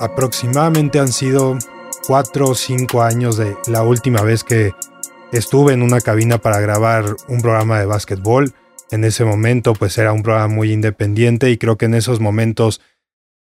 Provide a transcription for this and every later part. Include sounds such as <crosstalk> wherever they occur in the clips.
Aproximadamente han sido cuatro o cinco años de la última vez que estuve en una cabina para grabar un programa de básquetbol. En ese momento pues era un programa muy independiente y creo que en esos momentos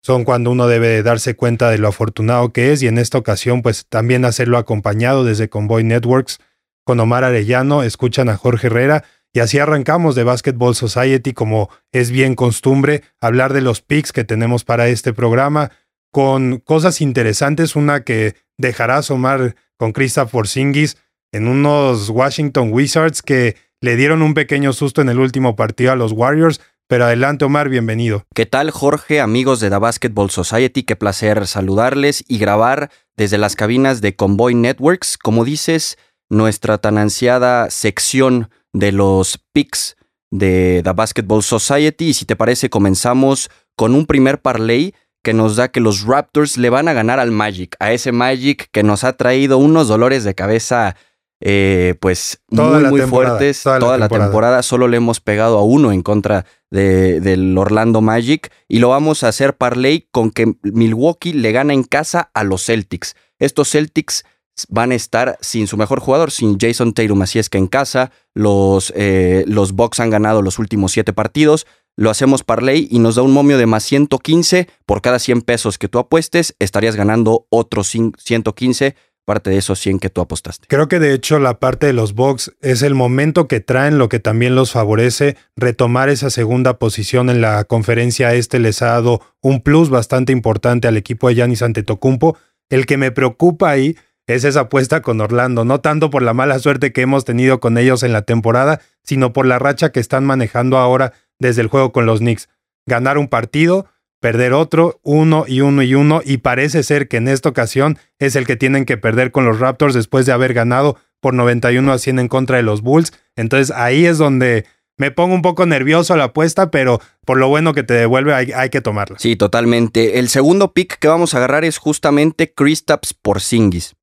son cuando uno debe darse cuenta de lo afortunado que es y en esta ocasión pues también hacerlo acompañado desde Convoy Networks con Omar Arellano, escuchan a Jorge Herrera y así arrancamos de Basketball Society como es bien costumbre hablar de los picks que tenemos para este programa con cosas interesantes, una que dejará asomar con Christopher Singis en unos Washington Wizards que le dieron un pequeño susto en el último partido a los Warriors. Pero adelante, Omar, bienvenido. ¿Qué tal, Jorge, amigos de The Basketball Society? Qué placer saludarles y grabar desde las cabinas de Convoy Networks. Como dices, nuestra tan ansiada sección de los picks de The Basketball Society. Y si te parece, comenzamos con un primer parlay que nos da que los Raptors le van a ganar al Magic, a ese Magic que nos ha traído unos dolores de cabeza eh, pues muy, muy fuertes toda, la, temporada. Solo le hemos pegado a uno en contra de, del Orlando Magic y lo vamos a hacer parlay con que Milwaukee le gana en casa a los Celtics. Estos Celtics van a estar sin su mejor jugador, sin Jason Tatum, así es que en casa los, eh, los Bucks han ganado los últimos siete partidos lo hacemos parlay y nos da un momio de más 115 por cada 100 pesos que tú apuestes, estarías ganando otros 115 parte de esos 100 que tú apostaste. Creo que de hecho la parte de los box es el momento que traen lo que también los favorece retomar esa segunda posición en la conferencia este les ha dado un plus bastante importante al equipo de Yanis Antetokounmpo. El que me preocupa ahí es esa apuesta con Orlando, no tanto por la mala suerte que hemos tenido con ellos en la temporada, sino por la racha que están manejando ahora desde el juego con los Knicks. Ganar un partido, perder otro, uno y uno y uno, y parece ser que en esta ocasión es el que tienen que perder con los Raptors después de haber ganado por 91 a 100 en contra de los Bulls. Entonces ahí es donde me pongo un poco nervioso a la apuesta, pero por lo bueno que te devuelve hay, que tomarla. Sí, totalmente. El segundo pick que vamos a agarrar es justamente Kristaps Porzingis.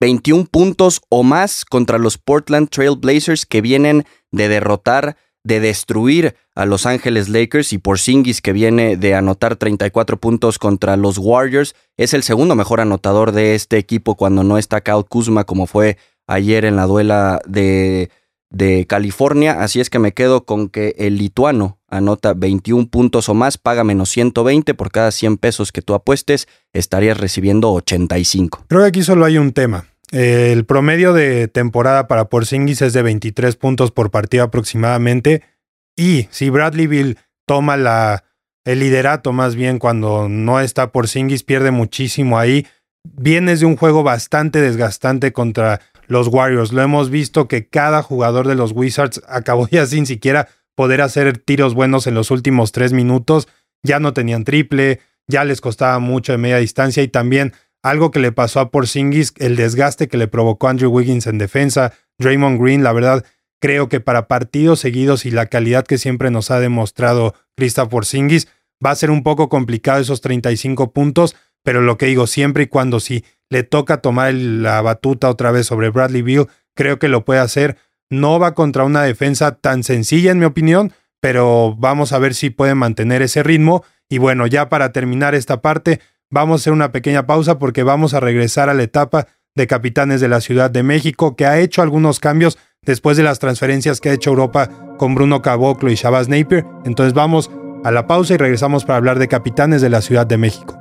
21 puntos o más contra los Portland Trail Blazers que vienen de derrotar de destruir a Los Ángeles Lakers. Y por Singis que viene de anotar 34 puntos contra los Warriors, es el segundo mejor anotador de este equipo cuando no está Kyle Kuzma como fue ayer en la duela de, de California, así es que me quedo con que el lituano anota 21 puntos o más, paga menos 120 por cada 100 pesos que tú apuestes, estarías recibiendo 85. Creo que aquí solo hay un tema. El promedio de temporada para Porzingis es de 23 puntos por partido aproximadamente. Y si Bradley Bill toma la, el liderato más bien cuando no está Porzingis, pierde muchísimo ahí. Vienes de un juego bastante desgastante contra los Warriors. Lo hemos visto que cada jugador de los Wizards acabó ya sin siquiera poder hacer tiros buenos en los últimos tres minutos. Ya no tenían triple, ya les costaba mucho de media distancia y también algo que le pasó a Porzingis, el desgaste que le provocó Andrew Wiggins en defensa, Draymond Green, la verdad, creo que para partidos seguidos y la calidad que siempre nos ha demostrado Krista Porzingis, va a ser un poco complicado esos 35 puntos, pero lo que digo, siempre y cuando si le toca tomar la batuta otra vez sobre Bradley Beal, creo que lo puede hacer. No va contra una defensa tan sencilla, en mi opinión, pero vamos a ver si puede mantener ese ritmo. Y bueno, ya para terminar esta parte, Vamos a hacer una pequeña pausa porque vamos a regresar a la etapa de capitanes de la Ciudad de México, que ha hecho algunos cambios después de las transferencias que ha hecho Europa con Bruno Caboclo y Shabazz Napier. Entonces vamos a la pausa y regresamos para hablar de capitanes de la Ciudad de México.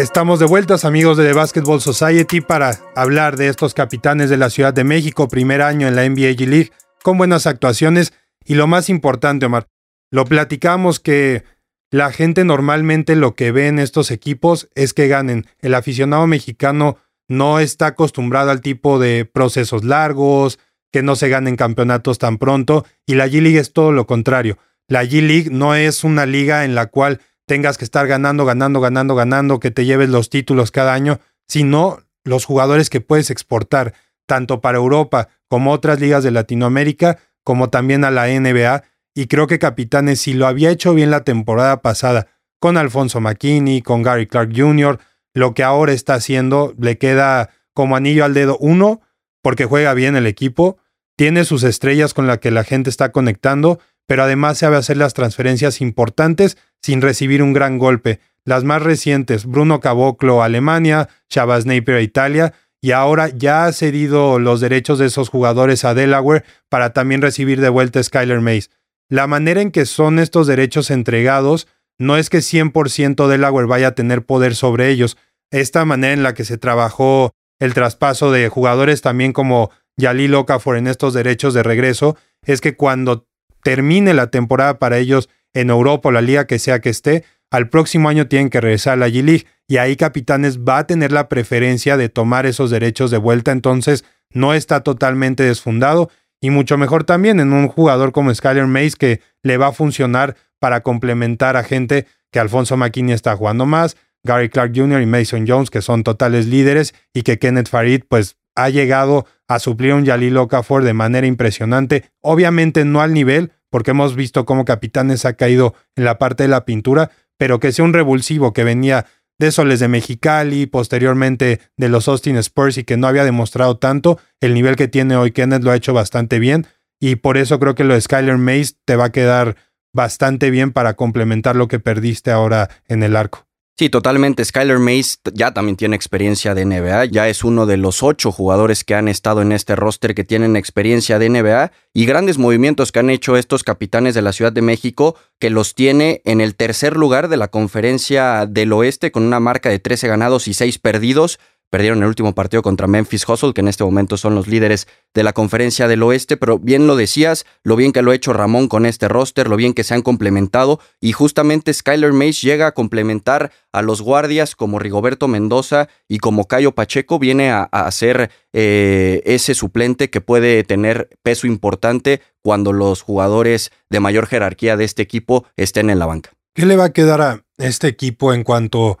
Estamos de vueltas amigos de The Basketball Society para hablar de estos capitanes de la Ciudad de México, primer año en la NBA G League, con buenas actuaciones y lo más importante, Omar, lo platicamos que la gente normalmente lo que ve en estos equipos es que ganen. El aficionado mexicano no está acostumbrado al tipo de procesos largos, que no se ganen campeonatos tan pronto, y la G League es todo lo contrario. La G League no es una liga en la cual tengas que estar ganando, ganando, ganando, ganando, que te lleves los títulos cada año, sino los jugadores que puedes exportar, tanto para Europa como otras ligas de Latinoamérica, como también a la NBA, y creo que Capitanes, si lo había hecho bien la temporada pasada con Alfonso McKinney, con Gary Clark Jr., lo que ahora está haciendo le queda como anillo al dedo. Uno, porque juega bien el equipo. tiene sus estrellas con las que la gente está conectando, pero además sabe hacer las transferencias importantes sin recibir un gran golpe. Las más recientes, Bruno Caboclo a Alemania, Chavas Napier a Italia, y ahora ya ha cedido los derechos de esos jugadores a Delaware para también recibir de vuelta a Skyler Mays. La manera en que son estos derechos entregados no es que 100% Delaware vaya a tener poder sobre ellos. Esta manera en la que se trabajó el traspaso de jugadores también como Yalil Okafor en estos derechos de regreso es que cuando termine la temporada para ellos en Europa o la liga que sea que esté, al próximo año tienen que regresar a la G-League y ahí Capitanes va a tener la preferencia de tomar esos derechos de vuelta, entonces no está totalmente desfundado y mucho mejor también en un jugador como Skyler Mays que le va a funcionar para complementar a gente que Alfonso McKinney está jugando más, Gary Clark Jr. y Mason Jones que son totales líderes y que Kenneth Farid pues ha llegado a suplir un Yalil Okafor de manera impresionante, obviamente no al nivel porque hemos visto cómo Capitanes ha caído en la parte de la pintura, pero que sea un revulsivo que venía de Soles de Mexicali, posteriormente de los Austin Spurs y que no había demostrado tanto, el nivel que tiene hoy Kenneth lo ha hecho bastante bien y por eso creo que lo de Skyler Mays te va a quedar bastante bien para complementar lo que perdiste ahora en el arco. Sí, totalmente. Skyler Mays ya también tiene experiencia de NBA, ya es uno de los ocho jugadores que han estado en este roster que tienen experiencia de NBA y grandes movimientos que han hecho estos capitanes de la Ciudad de México, que los tiene en el tercer lugar de la conferencia del oeste con una marca de 13 ganados y 6 perdidos. Perdieron el último partido contra Memphis Hustle, que en este momento son los líderes de la conferencia del oeste, pero bien lo decías, lo bien que lo ha hecho Ramón con este roster, lo bien que se han complementado, y justamente Skyler Mays llega a complementar a los guardias como Rigoberto Mendoza y como Cayo Pacheco, viene a, ser eh, ese suplente que puede tener peso importante cuando los jugadores de mayor jerarquía de este equipo estén en la banca. ¿Qué le va a quedar a este equipo en cuanto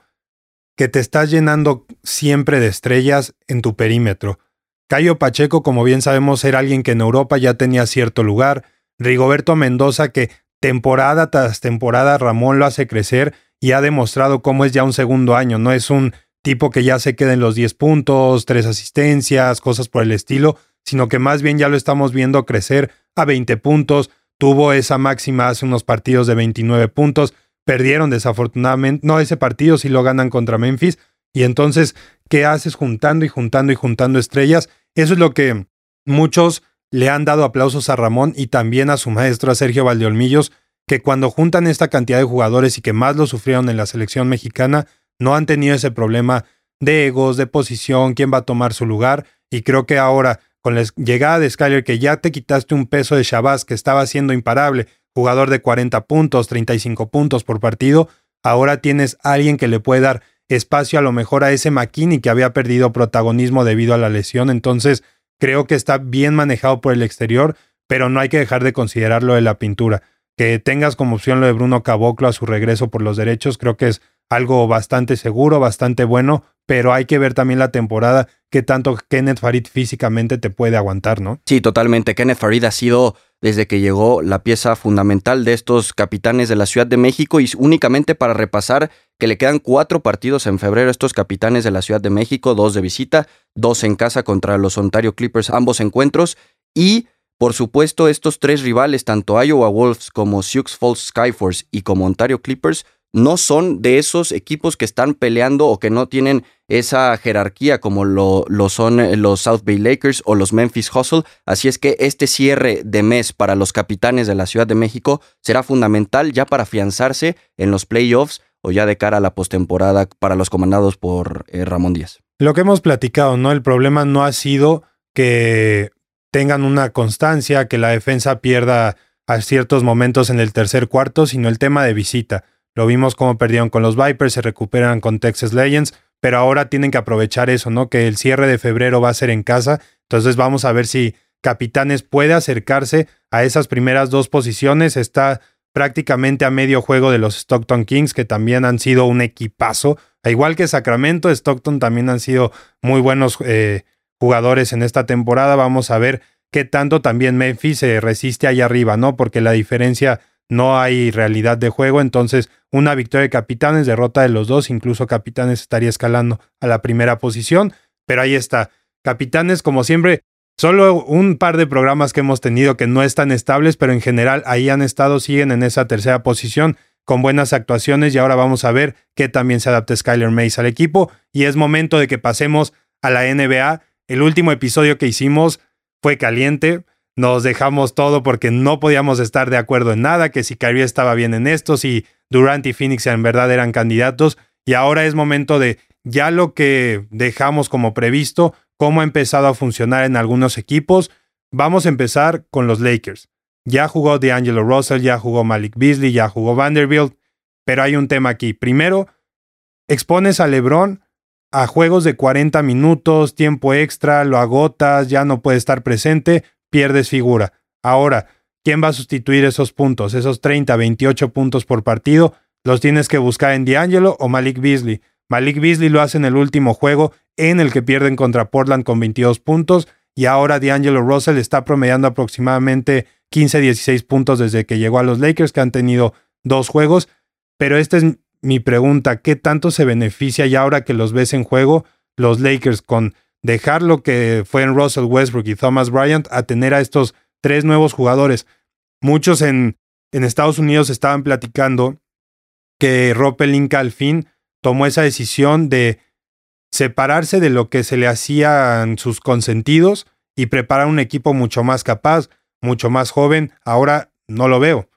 que te estás llenando siempre de estrellas en tu perímetro. Cayo Pacheco, como bien sabemos, era alguien que en Europa ya tenía cierto lugar. Rigoberto Mendoza, que temporada tras temporada Ramón lo hace crecer y ha demostrado cómo es ya un segundo año. No es un tipo que ya se queda en los 10 puntos, tres asistencias, cosas por el estilo, sino que más bien ya lo estamos viendo crecer a 20 puntos. Tuvo esa máxima hace unos partidos de 29 puntos. Perdieron desafortunadamente, no ese partido, si lo ganan contra Memphis. Y entonces, ¿qué haces juntando y juntando y juntando estrellas? Eso es lo que muchos le han dado aplausos a Ramón y también a su maestro, a Sergio Valdeolmillos, que cuando juntan esta cantidad de jugadores y que más lo sufrieron en la selección mexicana, no han tenido ese problema de egos, de posición, quién va a tomar su lugar. Y creo que ahora, con la llegada de Skyler, que ya te quitaste un peso de Shabazz que estaba siendo imparable, jugador de 40 puntos, 35 puntos por partido, ahora tienes alguien que le puede dar espacio a lo mejor a ese McKinney que había perdido protagonismo debido a la lesión. Entonces, creo que está bien manejado por el exterior, pero no hay que dejar de considerarlo de la pintura. Que tengas como opción lo de Bruno Caboclo a su regreso por los derechos, creo que es algo bastante seguro, bastante bueno, pero hay que ver también la temporada que tanto Kenneth Farid físicamente te puede aguantar, ¿no? Sí, totalmente. Kenneth Farid ha sido desde que llegó la pieza fundamental de estos capitanes de la Ciudad de México y únicamente para repasar que le quedan cuatro partidos en febrero estos capitanes de la Ciudad de México, dos de visita, dos en casa contra los Ontario Clippers, ambos encuentros y por supuesto estos tres rivales, tanto Iowa Wolves como Sioux Falls Skyforce y como Ontario Clippers, no son de esos equipos que están peleando o que no tienen esa jerarquía como lo, lo, son eh, los South Bay Lakers o los Memphis Hustle. Así es que este cierre de mes para los capitanes de la Ciudad de México será fundamental ya para afianzarse en los playoffs o ya de cara a la postemporada para los comandados por eh, Ramón Díaz. Lo que hemos platicado, ¿no? El problema no ha sido que tengan una constancia, que la defensa pierda a ciertos momentos en el tercer cuarto, sino el tema de visita. Lo vimos como perdieron con los Vipers, se recuperan con Texas Legends, pero ahora tienen que aprovechar eso, ¿no? Que el cierre de febrero va a ser en casa. Entonces vamos a ver si Capitanes puede acercarse a esas primeras dos posiciones. Está prácticamente a medio juego de los Stockton Kings, que también han sido un equipazo. igual que Sacramento, Stockton también han sido muy buenos eh, jugadores en esta temporada. Vamos a ver qué tanto también Memphis se resiste ahí arriba, ¿no? Porque la diferencia no hay realidad de juego, entonces una victoria de Capitanes, derrota de los dos, incluso Capitanes estaría escalando a la primera posición, pero ahí está. Capitanes, como siempre, Solo un par de programas que hemos tenido que no están estables, pero en general ahí han estado, siguen en esa tercera posición con buenas actuaciones y ahora vamos a ver qué también se adapta Skyler Mace al equipo y es momento de que pasemos a la NBA. El último episodio que hicimos fue caliente, nos dejamos todo porque no podíamos estar de acuerdo en nada, que si Kyrie estaba bien en esto, si Durant y Phoenix en verdad eran candidatos y ahora es momento de ya lo que dejamos como previsto, cómo ha empezado a funcionar en algunos equipos. Vamos a empezar con los Lakers. Ya jugó D'Angelo Russell, ya jugó Malik Beasley, ya jugó Vanderbilt, pero hay un tema aquí. Primero, expones a LeBron a juegos de 40 minutos, tiempo extra, lo agotas, ya no puede estar presente, pierdes figura. Ahora, ¿quién va a sustituir esos puntos? Esos 30, 28 puntos por partido, los tienes que buscar en D'Angelo o Malik Beasley. Malik Beasley lo hace en el último juego en el que pierden contra Portland con 22 puntos y ahora D'Angelo Russell está promediando aproximadamente 15, 16 puntos desde que llegó a los Lakers, que han tenido dos juegos. Pero esta es mi pregunta, ¿qué tanto se beneficia ya ahora que los ves en juego los Lakers con dejar lo que fue en Russell Westbrook y Thomas Bryant a tener a estos tres nuevos jugadores? Muchos en, en Estados Unidos estaban platicando que Rob Pelinka al fin tomó esa decisión de separarse de lo que se le hacían sus consentidos y preparar un equipo mucho más capaz, mucho más joven. Ahora no lo veo.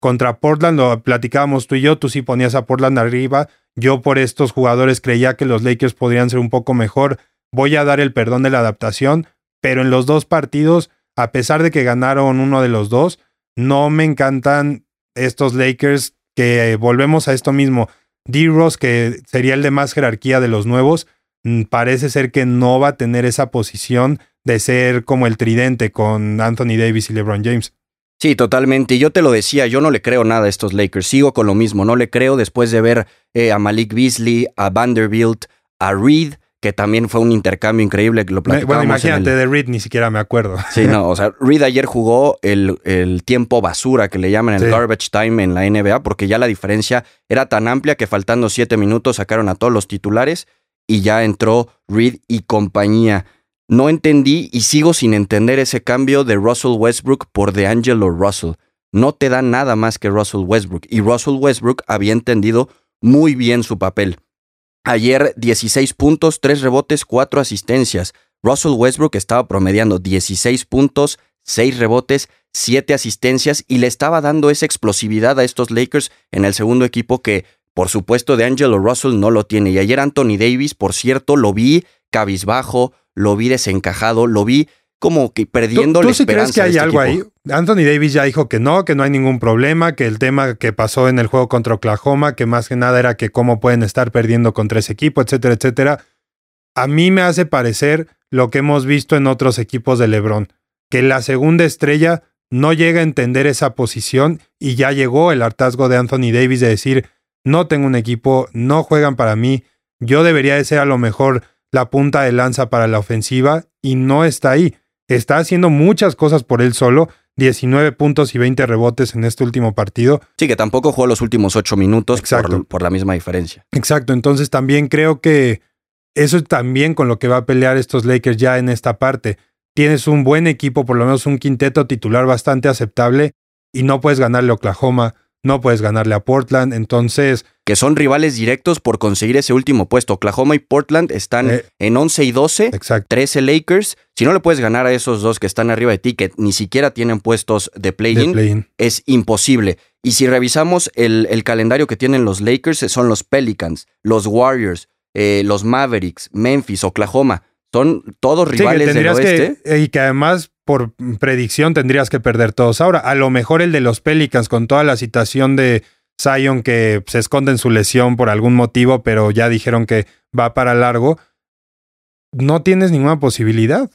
Contra Portland lo platicábamos tú y yo, tú sí ponías a Portland arriba. Yo por estos jugadores creía que los Lakers podrían ser un poco mejor. Voy a dar el perdón de la adaptación, pero en los dos partidos, a pesar de que ganaron uno de los dos, no me encantan estos Lakers que volvemos a esto mismo. D-Ross, que sería el de más jerarquía de los nuevos, mm, parece ser que no va a tener esa posición de ser como el tridente con Anthony Davis y LeBron James. Sí, totalmente. Yo te lo decía, yo no le creo nada a estos Lakers. Sigo con lo mismo. No le creo después de ver eh, a Malik Beasley, a Vanderbilt, a Reed, que también fue un intercambio increíble. Lo bueno, imagínate, de Reed ni siquiera me acuerdo. Sí, no, o sea, Reed ayer jugó el, el tiempo basura que le llaman el garbage time en la NBA, porque ya la diferencia era tan amplia que faltando siete minutos sacaron a todos los titulares y ya entró Reed y compañía. No entendí y sigo sin entender ese cambio de Russell Westbrook por DeAngelo Russell. No te da nada más que Russell Westbrook y Russell Westbrook había entendido muy bien su papel. Ayer 16 puntos, 3 rebotes, 4 asistencias. Russell Westbrook estaba promediando 16 puntos, 6 rebotes, 7 asistencias y le estaba dando esa explosividad a estos Lakers en el segundo equipo que, por supuesto, de Angelo Russell no lo tiene. Y ayer Anthony Davis, por cierto, lo vi cabizbajo, lo vi desencajado, lo vi como que perdiendo ¿Tú, ¿tú sí crees que hay este algo equipo? ahí? Anthony Davis ya dijo que no, que no hay ningún problema, que el tema que pasó en el juego contra Oklahoma, que más que nada era que cómo pueden estar perdiendo contra ese equipo, etcétera, etcétera. A mí me hace parecer lo que hemos visto en otros equipos de LeBron, que la segunda estrella no llega a entender esa posición y ya llegó el hartazgo de Anthony Davis de decir, no tengo un equipo, no juegan para mí, yo debería de ser a lo mejor la punta de lanza para la ofensiva y no está ahí. Está haciendo muchas cosas por él solo, 19 puntos y 20 rebotes en este último partido. Sí, que tampoco jugó los últimos 8 minutos Exacto. por, por la misma diferencia. Exacto, entonces también creo que eso es también con lo que va a pelear estos Lakers ya en esta parte. Tienes un buen equipo, por lo menos un quinteto titular bastante aceptable y no puedes ganarle a Oklahoma, no puedes ganarle a Portland, entonces Que son rivales directos por conseguir ese último puesto. Oklahoma y Portland están Eh, en 11 y 12. exacto. 13 Lakers. Si no le puedes ganar a esos dos que están arriba de ti, que ni siquiera tienen puestos de play-in, es imposible. Y si revisamos el, el calendario que tienen los Lakers, son los Pelicans, los Warriors, eh, los Mavericks, Memphis, Oklahoma. Son todos Sí, rivales del oeste. que, y que además por predicción tendrías que perder todos. Ahora, a lo mejor el de los Pelicans con toda la situación de Zion que se esconde en su lesión por algún motivo, pero ya dijeron que va para largo, no tienes ninguna posibilidad.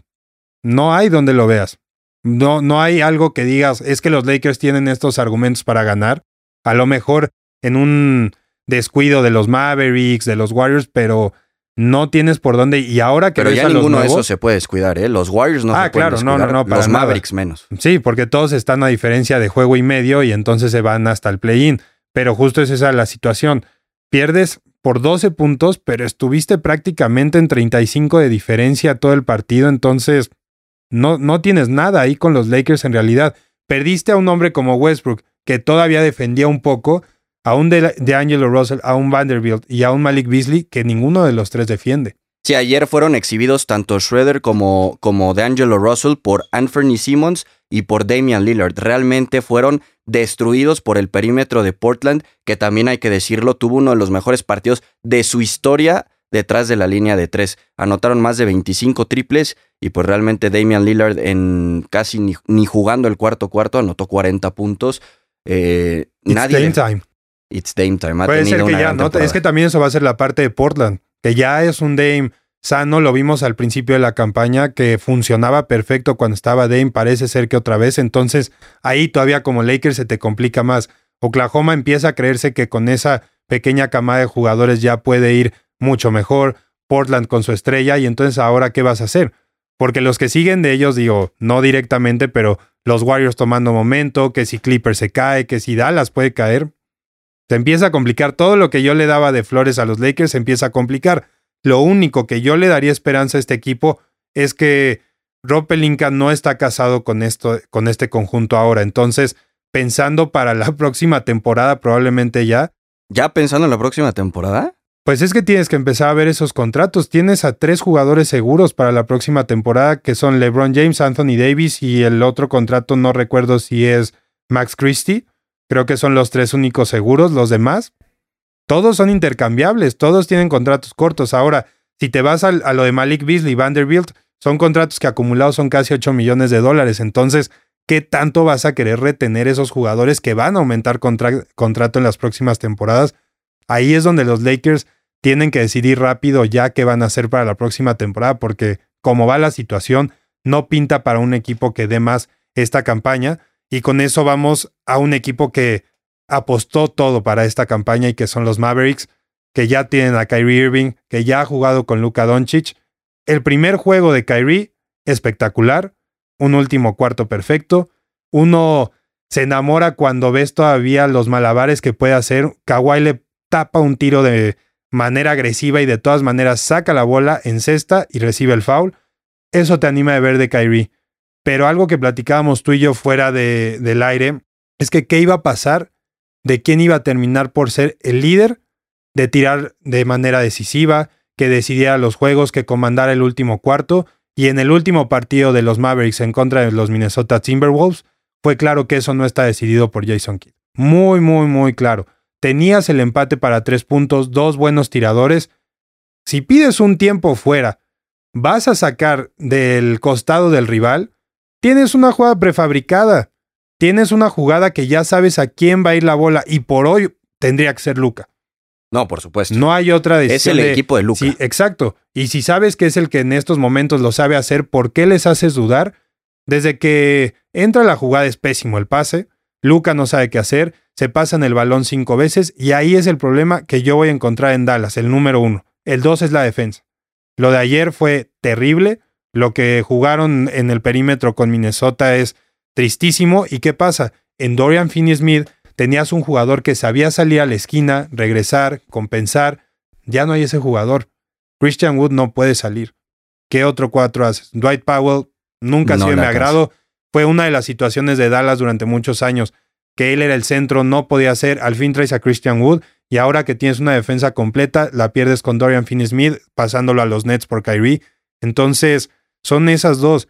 No hay donde lo veas. No, no hay algo que digas, es que los Lakers tienen estos argumentos para ganar. A lo mejor en un descuido de los Mavericks, de los Warriors, pero no tienes por dónde. Y ahora que Pero ves ya a los ninguno de esos se puede descuidar, ¿eh? Los Warriors no Ah, se claro, no, descuidar. no, no, para Los nada. Mavericks menos. Sí, porque todos están a diferencia de juego y medio y entonces se van hasta el play-in. Pero justo es esa la situación. Pierdes por 12 puntos, pero estuviste prácticamente en 35 de diferencia todo el partido, entonces No, no tienes nada ahí con los Lakers en realidad. Perdiste a un hombre como Westbrook, que todavía defendía un poco, a un de, de Angelo Russell, a un Vanderbilt y a un Malik Beasley, que ninguno de los tres defiende. Sí, ayer fueron exhibidos tanto Schroeder como, como D'Angelo Russell por Anthony Simmons y por Damian Lillard. Realmente fueron destruidos por el perímetro de Portland, que también hay que decirlo, tuvo uno de los mejores partidos de su historia detrás de la línea de tres. Anotaron más de 25 triples y pues realmente Damian Lillard en casi ni, jugando el cuarto cuarto anotó 40 puntos. Eh, It's Dame time. It's Dame time. Puede ser que ya, ¿no? Es que también eso va a ser la parte de Portland, que ya es un Dame sano, lo vimos al principio de la campaña, que funcionaba perfecto cuando estaba Dame, parece ser que otra vez, entonces ahí todavía como Lakers se te complica más. Oklahoma empieza a creerse que con esa pequeña camada de jugadores ya puede ir mucho mejor, Portland con su estrella, y entonces ahora, ¿qué vas a hacer? Porque los que siguen de ellos, digo, no directamente, pero los Warriors tomando momento, que si Clipper se cae, que si Dallas puede caer, se empieza a complicar. Todo lo que yo le daba de flores a los Lakers se empieza a complicar. Lo único que yo le daría esperanza a este equipo es que Rob Pelinka no está casado con, esto, con este conjunto ahora. Entonces, pensando para la <laughs> próxima temporada, probablemente ya. ¿Ya pensando en la próxima temporada? Pues es que tienes que empezar a ver esos contratos. Tienes a tres jugadores seguros para la próxima temporada, que son LeBron James, Anthony Davis y el otro contrato no recuerdo si es Max Christie. Creo que son los tres únicos seguros. Los demás, todos son intercambiables, todos tienen contratos cortos. Ahora, si te vas a, lo de Malik Beasley Vanderbilt, son contratos que acumulados son casi 8 millones de dólares. Entonces, ¿qué tanto vas a querer retener esos jugadores que van a aumentar contrato en las próximas temporadas? Ahí es donde los Lakers tienen que decidir rápido ya qué van a hacer para la próxima temporada, porque como va la situación, no pinta para un equipo que dé más esta campaña. Y con eso vamos a un equipo que apostó todo para esta campaña y que son los Mavericks, que ya tienen a Kyrie Irving, que ya ha jugado con Luka Doncic. El primer juego de Kyrie, espectacular, un último cuarto perfecto. Uno se enamora cuando ves todavía los malabares que puede hacer. Kawhi le tapa un tiro de manera agresiva y de todas maneras saca la bola, en cesta y recibe el foul. Eso te anima de ver de Kyrie. Pero algo que platicábamos tú y yo fuera de, del aire es que qué iba a pasar, de quién iba a terminar por ser el líder, de tirar de manera decisiva, que decidiera los juegos, que comandara el último cuarto. Y en el último partido de los Mavericks en contra de los Minnesota Timberwolves, fue claro que eso no está decidido por Jason Kidd. Muy, muy, muy claro tenías el empate para tres puntos, dos buenos tiradores. Si pides un tiempo fuera, vas a sacar del costado del rival, tienes una jugada prefabricada. Tienes una jugada que ya sabes a quién va a ir la bola y por hoy tendría que ser Luca. No, por supuesto. No hay otra decisión. Es el equipo de Luca. Sí, exacto. Y si sabes que es el que en estos momentos lo sabe hacer, ¿por qué les haces dudar? Desde que entra la jugada es pésimo el pase. Luca no sabe qué hacer se pasan el balón cinco veces y ahí es el problema que yo voy a encontrar en Dallas, el número uno. El dos es la defensa. Lo de ayer fue terrible. Lo que jugaron en el perímetro con Minnesota es tristísimo. ¿Y qué pasa? En Dorian Finney-Smith tenías un jugador que sabía salir a la esquina, regresar, compensar. Ya no hay ese jugador. Christian Wood no puede salir. ¿Qué otro cuatro haces? Dwight Powell nunca ha sido mi agrado. Fue una de las situaciones de Dallas durante muchos años que él era el centro, no podía hacer. Al fin traes a Christian Wood y ahora que tienes una defensa completa, la pierdes con Dorian Finney-Smith pasándolo a los Nets por Kyrie. Entonces, son esas dos.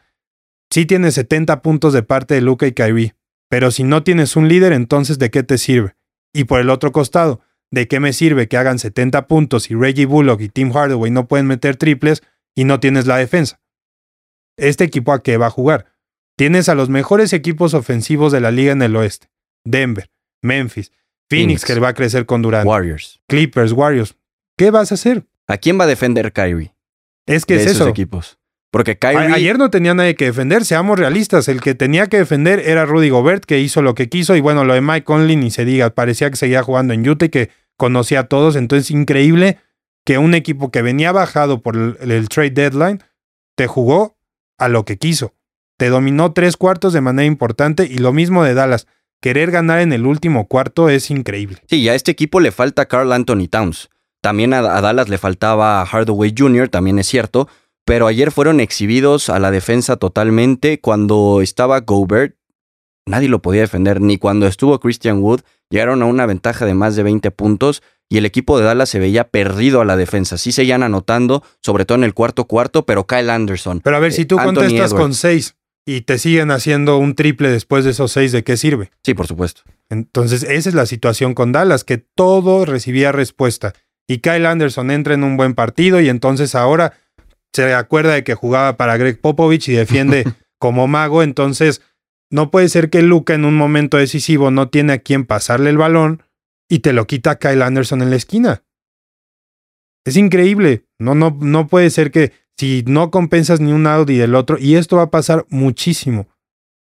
Sí tienes 70 puntos de parte de Luca y Kyrie, pero si no tienes un líder, entonces ¿de qué te sirve? Y por el otro costado, ¿de qué me sirve que hagan 70 puntos y Reggie Bullock y Tim Hardaway no pueden meter triples y no tienes la defensa? ¿Este equipo a qué va a jugar? Tienes a los mejores equipos ofensivos de la liga en el oeste. Denver, Memphis, Phoenix, que va a crecer con Durant. Warriors. Clippers, Warriors. ¿Qué vas a hacer? ¿A quién va a defender Kyrie? Es que es eso. equipos. Porque Kyrie... ayer no tenía nadie que defender, seamos realistas. El que tenía que defender era Rudy Gobert, que hizo lo que quiso. Y bueno, lo de Mike Conley ni se diga. Parecía que seguía jugando en Utah y que conocía a todos. Entonces, increíble que un equipo que venía bajado por el trade deadline te jugó a lo que quiso. Te dominó tres cuartos de manera importante y lo mismo de Dallas querer ganar en el último cuarto es increíble. Sí, a este equipo le falta Carl Anthony Towns. También a, Dallas le faltaba Hardaway Jr., también es cierto, pero ayer fueron exhibidos a la defensa totalmente. Cuando estaba Gobert, nadie lo podía defender, ni cuando estuvo Christian Wood, llegaron a una ventaja de más de 20 puntos y el equipo de Dallas se veía perdido a la defensa. Sí seguían anotando, sobre todo en el cuarto cuarto, pero Kyle Anderson. Pero a ver, si tú eh, Anthony contestas Edwards. con seis y te siguen haciendo un triple después de esos seis, ¿de qué sirve? Sí, por supuesto. Entonces, esa es la situación con Dallas, que todo recibía respuesta. Y Kyle Anderson entra en un buen partido y entonces ahora se acuerda de que jugaba para Greg Popovich y defiende <laughs> como mago. Entonces, no puede ser que Luca en un momento decisivo no tiene a quien pasarle el balón y te lo quita Kyle Anderson en la esquina. Es increíble. No, no, no puede ser que si no compensas ni un lado ni del otro, y esto va a pasar muchísimo.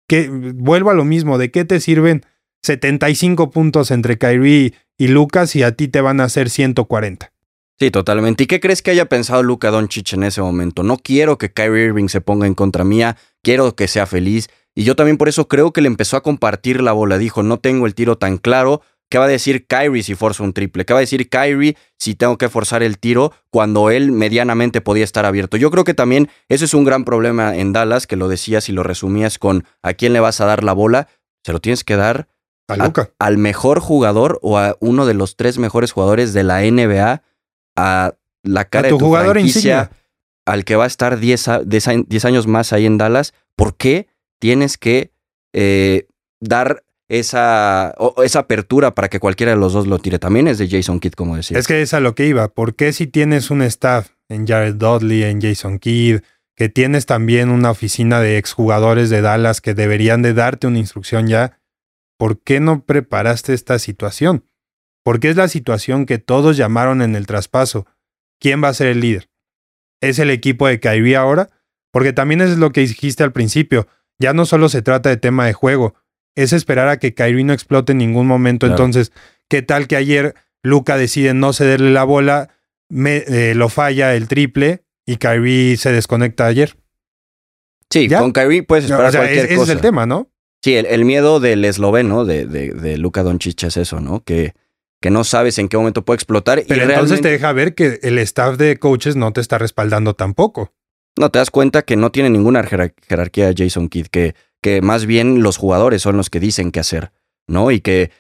Que vuelvo a lo mismo, ¿de qué te sirven 75 puntos entre Kyrie y Lucas y a ti te van a hacer 140? Sí, totalmente. ¿Y qué crees que haya pensado Luka Doncic en ese momento? No quiero que Kyrie Irving se ponga en contra mía, quiero que sea feliz. Y yo también por eso creo que le empezó a compartir la bola. Dijo, no tengo el tiro tan claro. ¿Qué va a decir Kyrie si forza un triple? ¿Qué va a decir Kyrie si tengo que forzar el tiro cuando él medianamente podía estar abierto? Yo creo que también ese es un gran problema en Dallas, que lo decías y lo resumías con a quién le vas a dar la bola. Se lo tienes que dar A Luca. al mejor jugador o a uno de los tres mejores jugadores de la NBA, a la cara A tu de tu jugador franquicia, al que va a estar 10, a- 10 a- 10 años más ahí en Dallas, ¿por qué tienes que eh, dar esa, o- esa apertura para que cualquiera de los dos lo tire? También es de Jason Kidd, como decía. Es que es a lo que iba. ¿Por qué si tienes un staff en Jared Dudley, en Jason Kidd, que tienes también una oficina de exjugadores de Dallas que deberían de darte una instrucción ya? ¿Por qué no preparaste esta situación? Porque es la situación que todos llamaron en el traspaso. ¿Quién va a ser el líder? ¿Es el equipo de Kyrie ahora? Porque también es lo que dijiste al principio. Ya no solo se trata de tema de juego, es esperar a que Kyrie no explote en ningún momento. Claro. Entonces, ¿qué tal que ayer Luca decide no cederle la bola, me- eh, lo falla el triple y Kyrie se desconecta ayer? sí, ¿ya? con Kyrie puedes esperar o sea, cualquier es- ese cosa. es el tema, ¿no? Sí, el, el miedo del esloveno de, de, de Luka Doncic es eso, ¿no? Que, que no sabes en qué momento puede explotar. y Pero entonces te deja ver que el staff de coaches no te está respaldando tampoco. No, te das cuenta que no tiene ninguna jerar- jerarquía Jason Kidd, que, que más bien los jugadores son los que dicen qué hacer, ¿no? Y que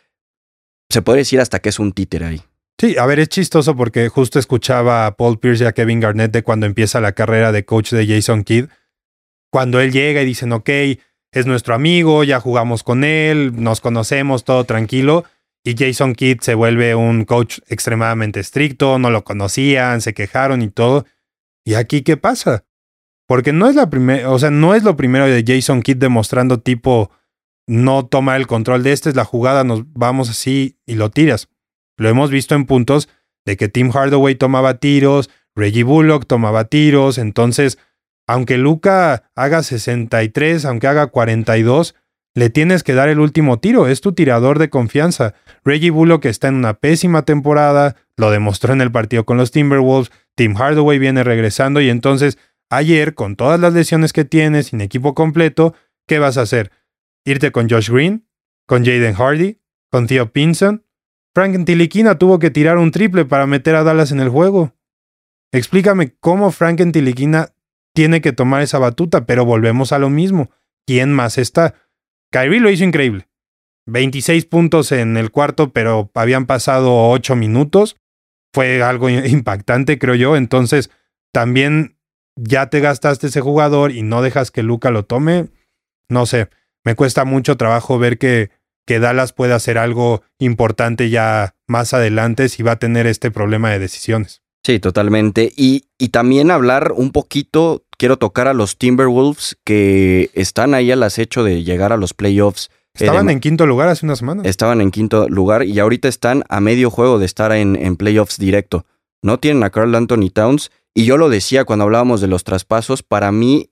se puede decir hasta que es un títere ahí. Sí, a ver, es chistoso porque justo escuchaba a Paul Pierce y a Kevin Garnett de cuando empieza la carrera de coach de Jason Kidd. Cuando él llega y dicen, ok, es nuestro amigo, ya jugamos con él, nos conocemos, todo tranquilo. Y Jason Kidd se vuelve un coach extremadamente estricto, no lo conocían, se quejaron y todo. ¿Y aquí qué pasa? Porque no es la primera, o sea, no es lo primero de Jason Kidd demostrando tipo no tomar el control de esta es la jugada, nos vamos así y lo tiras. Lo hemos visto en puntos de que Tim Hardaway tomaba tiros, Reggie Bullock tomaba tiros, entonces, aunque Luca haga 63, aunque haga 42, le tienes que dar el último tiro, es tu tirador de confianza. Reggie Bullock está en una pésima temporada, lo demostró en el partido con los Timberwolves, Tim Hardaway viene regresando y entonces ayer, con todas las lesiones que tienes, sin equipo completo, ¿qué vas a hacer? ¿Irte con Josh Green? ¿Con Jaden Hardy? ¿Con Theo Pinson? Frank Ntiliquina tuvo que tirar un triple para meter a Dallas en el juego. Explícame cómo Frank Ntiliquina tiene que tomar esa batuta, pero volvemos a lo mismo. ¿Quién más está? Kyrie lo hizo increíble. 26 puntos en el cuarto, pero habían pasado 8 minutos. Fue algo <laughs> impactante, creo yo. Entonces, también ya te gastaste ese jugador y no dejas que Luca lo tome. No sé, me cuesta mucho trabajo ver que, que Dallas puede hacer algo importante ya más adelante si va a tener este problema de decisiones. Sí, totalmente. Y, y también hablar un poquito, quiero tocar a los Timberwolves que están ahí al acecho de llegar a los playoffs. Eh, Estaban de- en quinto lugar hace unas semanas. Estaban en quinto lugar y ahorita están a medio juego de estar en, en playoffs directo. No tienen a Carl Anthony Towns. Y yo lo decía cuando hablábamos de los traspasos, para mí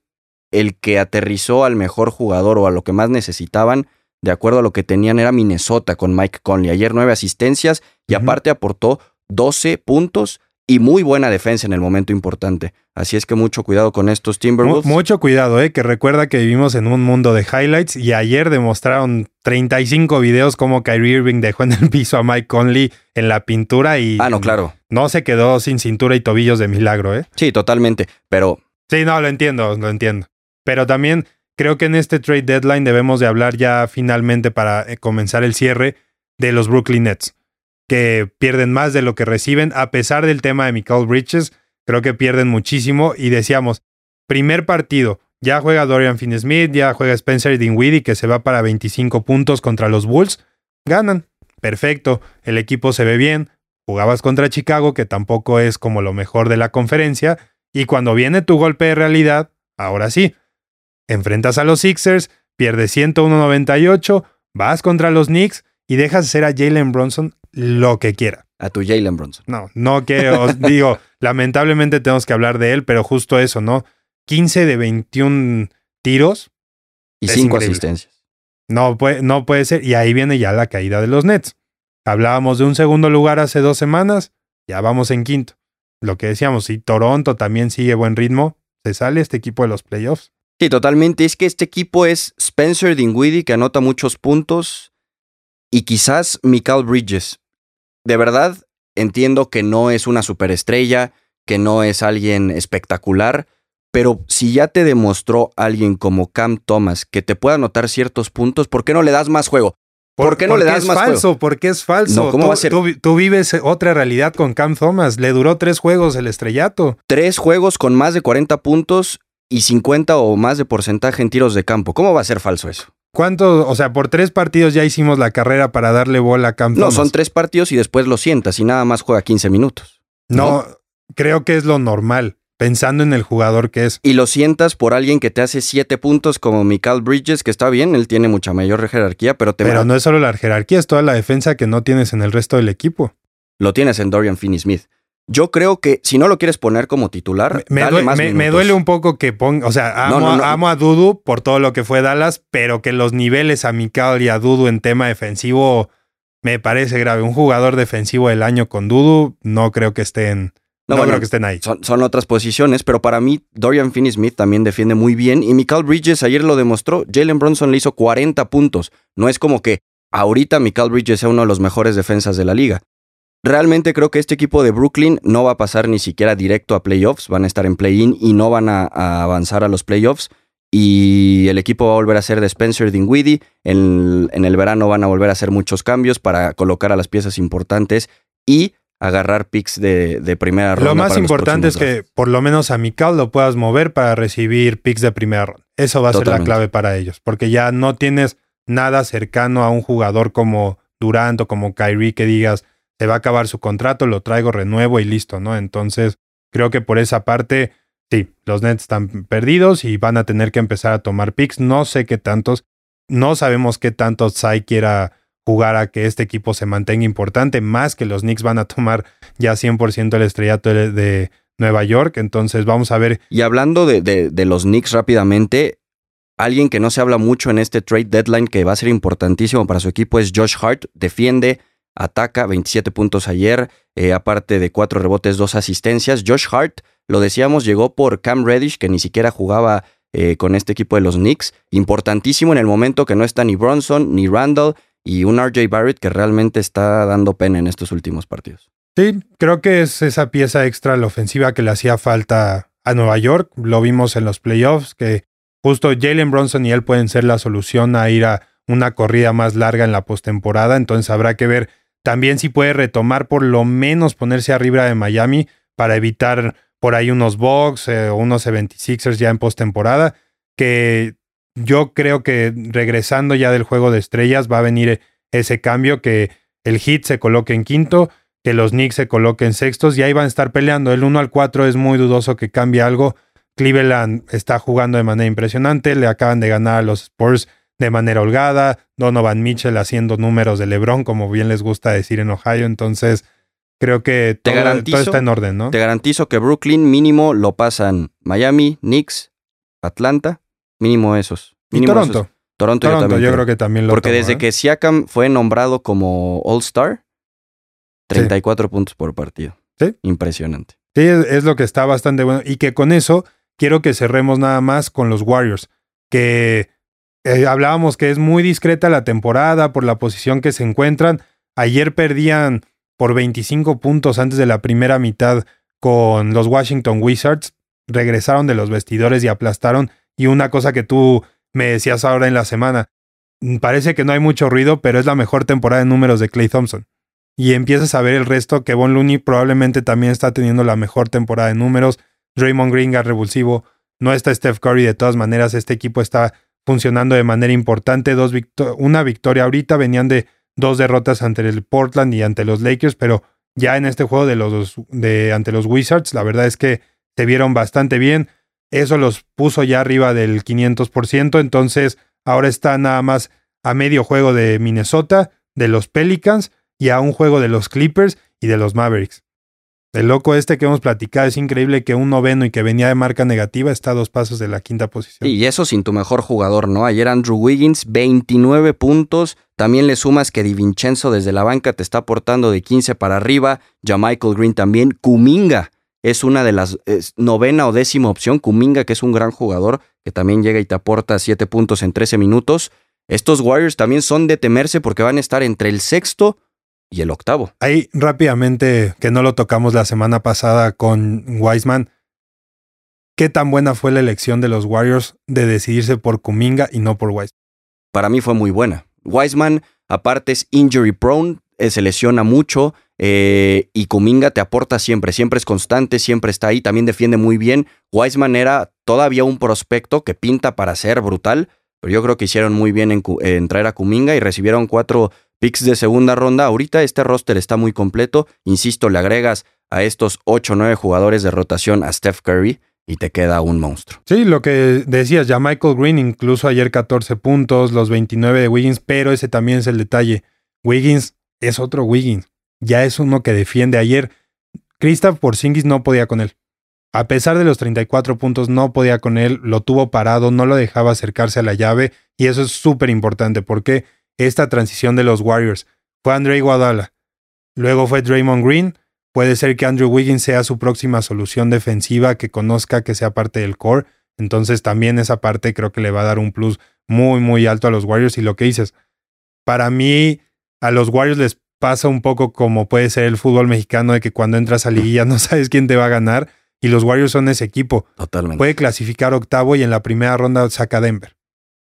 el que aterrizó al mejor jugador o a lo que más necesitaban, de acuerdo a lo que tenían, era Minnesota con Mike Conley. Ayer nueve asistencias y aparte aportó 12 puntos y muy buena defensa en el momento importante. Así es que mucho cuidado con estos Timberwolves. mucho cuidado, eh, que recuerda que vivimos en un mundo de highlights y ayer demostraron 35 videos como Kyrie Irving dejó en el piso a Mike Conley en la pintura y ah, no, claro. no se quedó sin cintura y tobillos de milagro, ¿eh? Sí, totalmente. Pero Sí, no, lo entiendo, lo entiendo. Pero también creo que en este trade deadline debemos de hablar ya finalmente para eh, comenzar el cierre de los Brooklyn Nets, que pierden más de lo que reciben, a pesar del tema de Michael Bridges, creo que pierden muchísimo. Y decíamos, primer partido, ya juega Dorian Finney-Smith, ya juega Spencer Dinwiddie que se va para 25 puntos contra los Bulls, ganan, perfecto, el equipo se ve bien, jugabas contra Chicago, que tampoco es como lo mejor de la conferencia, y cuando viene tu golpe de realidad, ahora sí, enfrentas a los Sixers, pierdes 101-98, vas contra los Knicks y dejas hacer a Jalen Bronson lo que quiera. A tu Jalen Bronson. No, no quiero, <laughs> digo, lamentablemente tenemos que hablar de él, pero justo eso, ¿no? 15 de 21 tiros. Y 5 asistencias. No puede, no puede ser. Y ahí viene ya la caída de los Nets. Hablábamos de un segundo lugar hace dos semanas, ya vamos en quinto. Lo que decíamos, si Toronto también sigue buen ritmo, se sale este equipo de los playoffs. Sí, totalmente. Es que este equipo es Spencer Dinwiddie, que anota muchos puntos, y quizás Michael Bridges. De verdad, entiendo que no es una superestrella, que no es alguien espectacular, pero si ya te demostró alguien como Cam Thomas que te pueda anotar ciertos puntos, ¿por qué no le das más juego? ¿Por, qué no le das es más falso? ¿Por qué es falso? No, ¿cómo tú, va a ser? Tú, tú vives otra realidad con Cam Thomas. Le duró tres juegos el estrellato. Tres juegos con más de 40 puntos y 50 o más de porcentaje en tiros de campo. ¿Cómo va a ser falso eso? ¿Cuánto? O sea, por tres partidos ya hicimos la carrera para darle bola a Cam No, Thomas. son tres partidos y después lo sientas y nada más juega 15 minutos. No, creo que es lo normal, pensando en el jugador que es. Y lo sientas por alguien que te hace siete puntos como Michael Bridges, que está bien, él tiene mucha mayor jerarquía, pero te Pero no es solo la jerarquía, es toda la defensa que no tienes en el resto del equipo. lo tienes en Dorian Finney-Smith. Yo creo que si no lo quieres poner como titular, Me, dale due- más me- me minutos. duele un poco que ponga, o sea, amo, No, no, no. amo a Dudu por todo lo que fue Dallas, pero que los niveles a Mikal y a Dudu en tema defensivo me parece grave. Un jugador defensivo del año con Dudu no creo que estén, no, bueno, creo que estén ahí. Son, son otras posiciones, pero para mí Dorian Finney-Smith también defiende muy bien y Michael Bridges ayer lo demostró. Jalen Bronson le hizo 40 puntos. No es como que ahorita Michael Bridges sea uno de los mejores defensas de la liga. Realmente creo que este equipo de Brooklyn no va a pasar ni siquiera directo a playoffs, van a estar en play-in y no van a, a avanzar a los playoffs. Y el equipo va a volver a ser de Spencer Dinwiddie. En, en el verano van a volver a hacer muchos cambios para colocar a las piezas importantes y agarrar picks de, de primera ronda. Lo más importante es que por lo menos a Mikal lo puedas mover para recibir picks de primera ronda. Eso va a ser la clave para ellos, porque ya no tienes nada cercano a un jugador como Durant o como Kyrie que digas, se va a acabar su contrato, lo traigo, renuevo y listo, ¿no? Entonces, creo que por esa parte, sí, los Nets están perdidos y van a tener que empezar a tomar picks. No sé qué tantos, no sabemos qué tantos Sai quiera jugar a que este equipo se mantenga importante, más que los Knicks van a tomar ya 100% el estrellato de, Nueva York. Entonces, vamos a ver. Y hablando de- de los Knicks rápidamente, alguien que no se habla mucho en este trade deadline que va a ser importantísimo para su equipo es Josh Hart. Defiende, ataca, 27 puntos ayer, eh, aparte de cuatro rebotes, dos asistencias. Josh Hart, lo decíamos, llegó por Cam Reddish, que ni siquiera jugaba eh, con este equipo de los Knicks. Importantísimo en el momento que no está ni Bronson ni Randall y un RJ Barrett que realmente está dando pena en estos últimos partidos. Sí, creo que es esa pieza extra la ofensiva que le hacía falta a Nueva York. Lo vimos en los playoffs, que justo Jalen Bronson y él pueden ser la solución a ir a una corrida más larga en la postemporada. Entonces habrá que ver también si puede retomar por lo menos ponerse arriba de Miami para evitar por ahí unos Bucks eh, o unos 76ers ya en postemporada. Que yo creo que regresando ya del juego de estrellas va a venir ese cambio que el Heat se coloque en quinto, que los Knicks se coloquen sextos y ahí van a estar peleando. El 1 al 4 es muy dudoso que cambie algo. Cleveland está jugando de manera impresionante, le acaban de ganar a los Spurs de manera holgada, Donovan Mitchell haciendo números de LeBron, como bien les gusta decir en Ohio, entonces creo que Te todo, está en orden, ¿no? Te garantizo que Brooklyn mínimo lo pasan Miami, Knicks, Atlanta, mínimo esos. Y Mínimo Toronto, esos. Toronto, yo Toronto, también yo creo. creo que también lo Porque tomo, desde ¿eh? que Siakam fue nombrado como All-Star, 34 puntos por partido. Sí. Impresionante. Sí, es, es lo que está bastante bueno. Y que con eso quiero que cerremos nada más con los Warriors. Que eh, hablábamos que es muy discreta la temporada por la posición que se encuentran. Ayer perdían por 25 puntos antes de la primera mitad con los Washington Wizards. regresaron de los vestidores y aplastaron. Y una cosa que tú me decías ahora en la semana, mm, parece que no hay mucho ruido, pero es la mejor temporada de números de Clay Thompson. Y empiezas a ver el resto que Von Looney probablemente también está teniendo la mejor temporada de números. Draymond Green, revulsivo. No está Steph Curry, de todas maneras, este equipo está funcionando de manera importante. Dos una victoria ahorita, venían de dos derrotas ante el Portland y ante los Lakers, pero ya en este juego de los de ante los Wizards, la verdad es que se vieron bastante bien. Eso los puso ya arriba del 500%, entonces ahora está nada más a medio juego de Minnesota, de los Pelicans y a un juego de los Clippers y de los Mavericks. El loco este que hemos platicado es increíble que un noveno y que venía de marca negativa está a dos pasos de la quinta posición. y eso sin tu mejor jugador, ¿no? Ayer Andrew Wiggins, 29 puntos. También le sumas que Di Vincenzo desde la banca te está aportando de 15 para arriba. Ya Michael Green también. Kuminga es una de las novena o décima opción. Kuminga, que es un gran jugador, que también llega y te aporta 7 puntos en 13 minutos. Estos Warriors también son de temerse porque van a estar entre el sexto y el octavo. Ahí rápidamente, que no lo tocamos la semana pasada con Wiseman, ¿qué tan buena fue la elección de los Warriors de decidirse por Kuminga y no por Wiseman? Para mí fue muy buena. Wiseman, aparte, es injury prone, eh, se lesiona mucho eh, y Kuminga te aporta siempre, siempre es constante, siempre está ahí, también defiende muy bien. Wiseman era todavía un prospecto que pinta para ser brutal, pero yo creo que hicieron muy bien en traer a Kuminga y recibieron cuatro picks de segunda ronda. Ahorita este roster está muy completo. Insisto, le agregas a estos 8 o 9 jugadores de rotación a Steph Curry y te queda un monstruo. Sí, lo que decías, ya Michael Green, incluso ayer 14 puntos, los 29 de Wiggins, pero ese también es el detalle. Wiggins es otro Wiggins. Ya es uno que defiende. Ayer, Kristaps Porzingis no podía con él. A pesar de los 34 puntos, no podía con él, lo tuvo parado, no lo dejaba acercarse a la llave, y eso es súper importante porque esta transición de los Warriors. Fue Andre Iguodala, luego fue Draymond Green. Puede ser que Andrew Wiggins sea su próxima solución defensiva, que conozca que sea parte del core. Entonces también esa parte creo que le va a dar un plus muy, muy alto a los Warriors. Y lo que dices, para mí a los Warriors les pasa un poco como puede ser el fútbol mexicano de que cuando entras a liguilla <laughs> no sabes quién te va a ganar. Y los Warriors son ese equipo. Totalmente. Puede clasificar octavo y en la primera ronda saca Denver.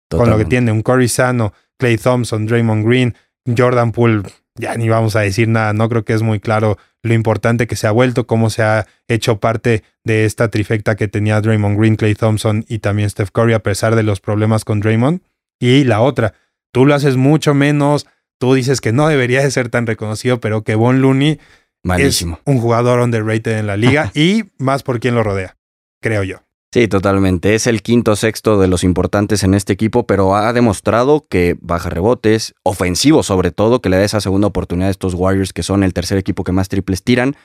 Con lo que tiene un Curry sano, Clay Thompson, Draymond Green, Jordan Poole, ya ni vamos a decir nada, no creo que es muy claro lo importante que se ha vuelto, cómo se ha hecho parte de esta trifecta que tenía Draymond Green, Clay Thompson y también Steph Curry a pesar de los problemas con Draymond. Y la otra, tú lo haces mucho menos, tú dices que no debería de ser tan reconocido, pero que Von Looney es un jugador underrated en la liga <laughs> y más por quien lo rodea, creo yo. Sí, totalmente. Es el quinto sexto de los importantes en este equipo, pero ha demostrado que baja rebotes, ofensivo sobre todo, que le da esa segunda oportunidad a estos Warriors, que son el tercer equipo que más triples tiran,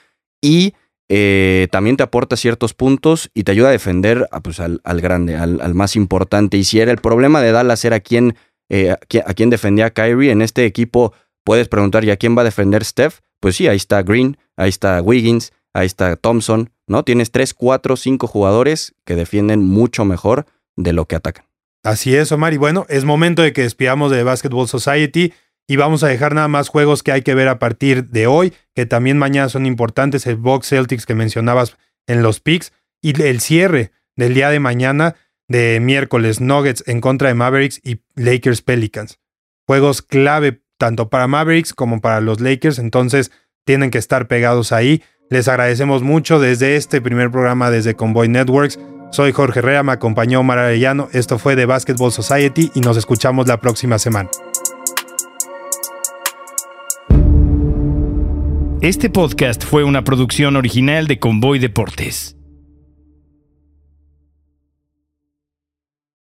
y eh, también te aporta ciertos puntos y te ayuda a defender pues, al, grande, al, más importante. Y si era el problema de Dallas era quién, eh, a quién defendía a Kyrie, en este equipo puedes preguntar, ¿y a quién va a defender Steph? Pues sí, ahí está Green, ahí está Wiggins, ahí está Thompson, ¿no? Tienes 3, 4, 5 jugadores que defienden mucho mejor de lo que atacan. Así es, Omar. Y bueno, es momento de que despidamos de Basketball Society y vamos a dejar nada más juegos que hay que ver a partir de hoy, que también mañana son importantes, el Box Celtics que mencionabas en los picks y el cierre del día de mañana de miércoles Nuggets en contra de Mavericks y Lakers Pelicans. Juegos clave tanto para Mavericks como para los Lakers, entonces tienen que estar pegados ahí. Les agradecemos mucho desde este primer programa desde Convoy Networks. Soy Jorge Herrera, me acompañó Omar Arellano. Esto fue de Basketball Society y nos escuchamos la próxima semana. Este podcast fue una producción original de Convoy Deportes.